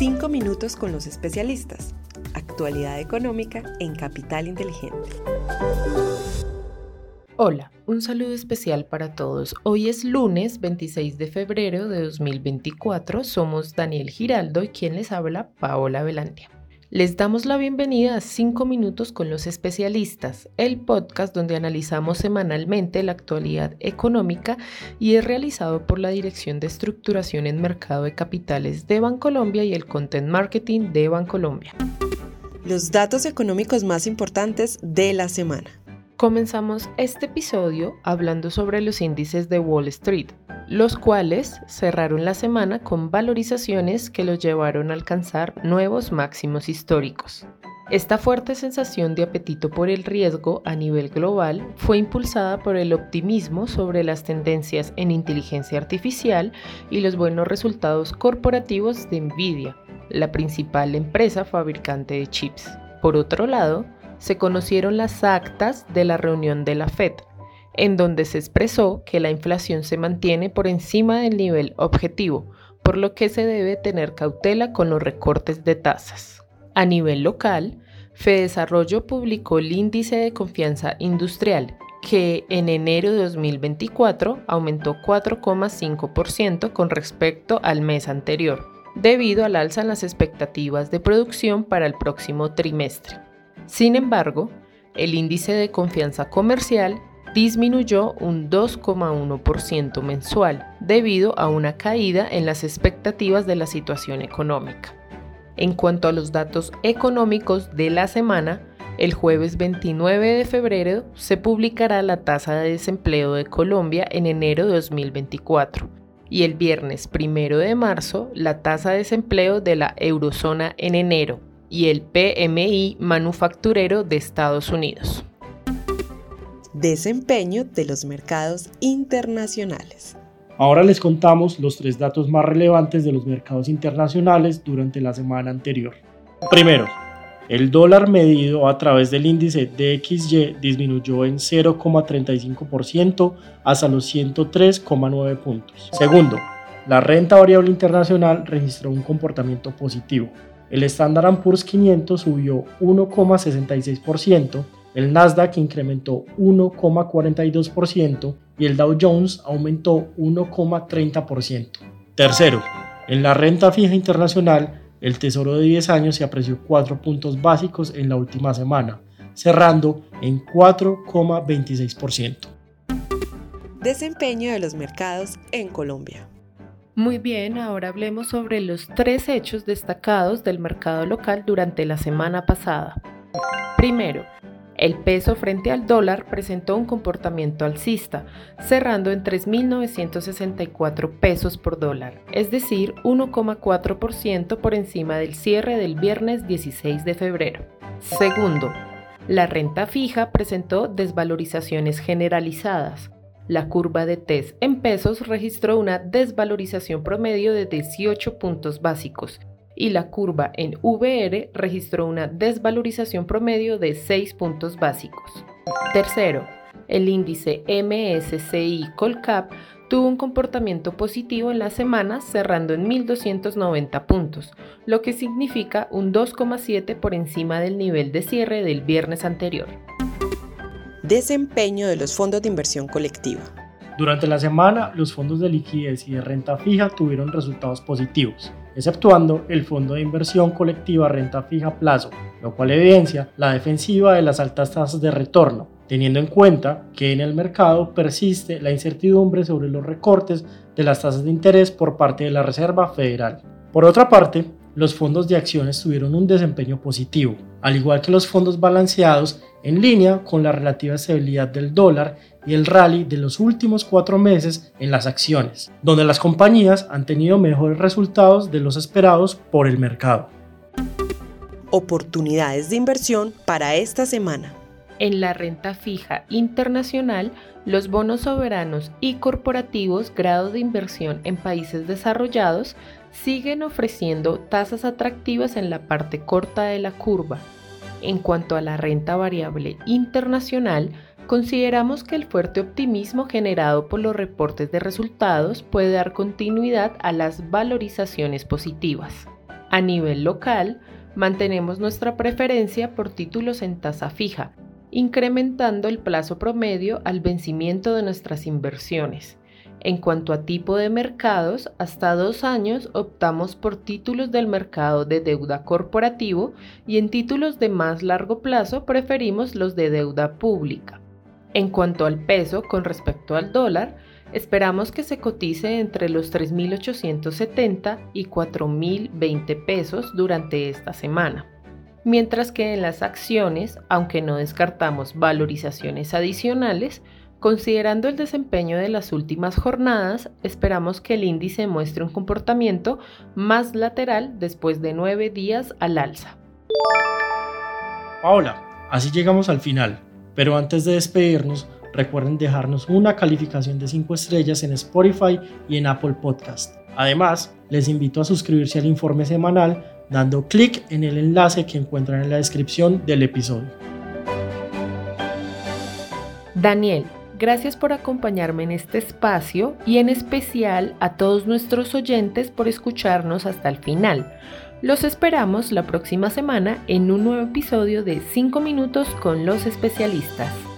5 minutos con los especialistas. Actualidad económica en Capital Inteligente. Hola, un saludo especial para todos. Hoy es lunes 26 de febrero de 2024. Somos Daniel Giraldo y quien les habla, Paola Velandia. Les damos la bienvenida a 5 minutos con los especialistas, el podcast donde analizamos semanalmente la actualidad económica y es realizado por la Dirección de Estructuración en Mercado de Capitales de Bancolombia y el Content Marketing de Bancolombia. Los datos económicos más importantes de la semana. Comenzamos este episodio hablando sobre los índices de Wall Street, los cuales cerraron la semana con valorizaciones que los llevaron a alcanzar nuevos máximos históricos. Esta fuerte sensación de apetito por el riesgo a nivel global fue impulsada por el optimismo sobre las tendencias en inteligencia artificial y los buenos resultados corporativos de Nvidia, la principal empresa fabricante de chips. Por otro lado, se conocieron las actas de la reunión de la Fed, en donde se expresó que la inflación se mantiene por encima del nivel objetivo, por lo que se debe tener cautela con los recortes de tasas. A nivel local, Fedesarrollo publicó el índice de confianza industrial, que en enero de 2024 aumentó 4,5% con respecto al mes anterior, debido al alza en las expectativas de producción para el próximo trimestre. Sin embargo, el índice de confianza comercial disminuyó un 2,1% mensual debido a una caída en las expectativas de la situación económica. En cuanto a los datos económicos de la semana, el jueves 29 de febrero se publicará la tasa de desempleo de Colombia en enero de 2024 y el viernes 1 de marzo la tasa de desempleo de la eurozona en enero y el PMI manufacturero de Estados Unidos. Desempeño de los mercados internacionales. Ahora les contamos los tres datos más relevantes de los mercados internacionales durante la semana anterior. Primero, el dólar medido a través del índice DXY disminuyó en 0,35% hasta los 103,9 puntos. Segundo, la renta variable internacional registró un comportamiento positivo, el Standard Poor's 500 subió 1,66%, el Nasdaq incrementó 1,42% y el Dow Jones aumentó 1,30%. Tercero, en la renta fija internacional, el Tesoro de 10 años se apreció 4 puntos básicos en la última semana, cerrando en 4,26%. Desempeño de los mercados en Colombia. Muy bien, ahora hablemos sobre los tres hechos destacados del mercado local durante la semana pasada. Primero, el peso frente al dólar presentó un comportamiento alcista, cerrando en 3.964 pesos por dólar, es decir, 1,4% por encima del cierre del viernes 16 de febrero. Segundo, la renta fija presentó desvalorizaciones generalizadas, la curva de TES en pesos registró una desvalorización promedio de 18 puntos básicos y la curva en VR registró una desvalorización promedio de 6 puntos básicos. Tercero, el índice MSCI Colcap tuvo un comportamiento positivo en la semana cerrando en 1.290 puntos, lo que significa un 2,7 por encima del nivel de cierre del viernes anterior. Desempeño de los fondos de inversión colectiva. Durante la semana, los fondos de liquidez y de renta fija tuvieron resultados positivos, exceptuando el fondo de inversión colectiva renta fija plazo, lo cual evidencia la defensiva de las altas tasas de retorno, teniendo en cuenta que en el mercado persiste la incertidumbre sobre los recortes de las tasas de interés por parte de la Reserva Federal. Por otra parte, los fondos de acciones tuvieron un desempeño positivo, al igual que los fondos balanceados en línea con la relativa estabilidad del dólar y el rally de los últimos cuatro meses en las acciones, donde las compañías han tenido mejores resultados de los esperados por el mercado. Oportunidades de inversión para esta semana. En la renta fija internacional, los bonos soberanos y corporativos grado de inversión en países desarrollados siguen ofreciendo tasas atractivas en la parte corta de la curva. En cuanto a la renta variable internacional, consideramos que el fuerte optimismo generado por los reportes de resultados puede dar continuidad a las valorizaciones positivas. A nivel local, mantenemos nuestra preferencia por títulos en tasa fija, incrementando el plazo promedio al vencimiento de nuestras inversiones. En cuanto a tipo de mercados, hasta dos años optamos por títulos del mercado de deuda corporativo y en títulos de más largo plazo preferimos los de deuda pública. En cuanto al peso con respecto al dólar, esperamos que se cotice entre los 3.870 y 4.020 pesos durante esta semana. Mientras que en las acciones, aunque no descartamos valorizaciones adicionales, Considerando el desempeño de las últimas jornadas, esperamos que el índice muestre un comportamiento más lateral después de nueve días al alza. Paola, así llegamos al final, pero antes de despedirnos, recuerden dejarnos una calificación de 5 estrellas en Spotify y en Apple Podcast. Además, les invito a suscribirse al informe semanal dando clic en el enlace que encuentran en la descripción del episodio. Daniel, Gracias por acompañarme en este espacio y en especial a todos nuestros oyentes por escucharnos hasta el final. Los esperamos la próxima semana en un nuevo episodio de 5 minutos con los especialistas.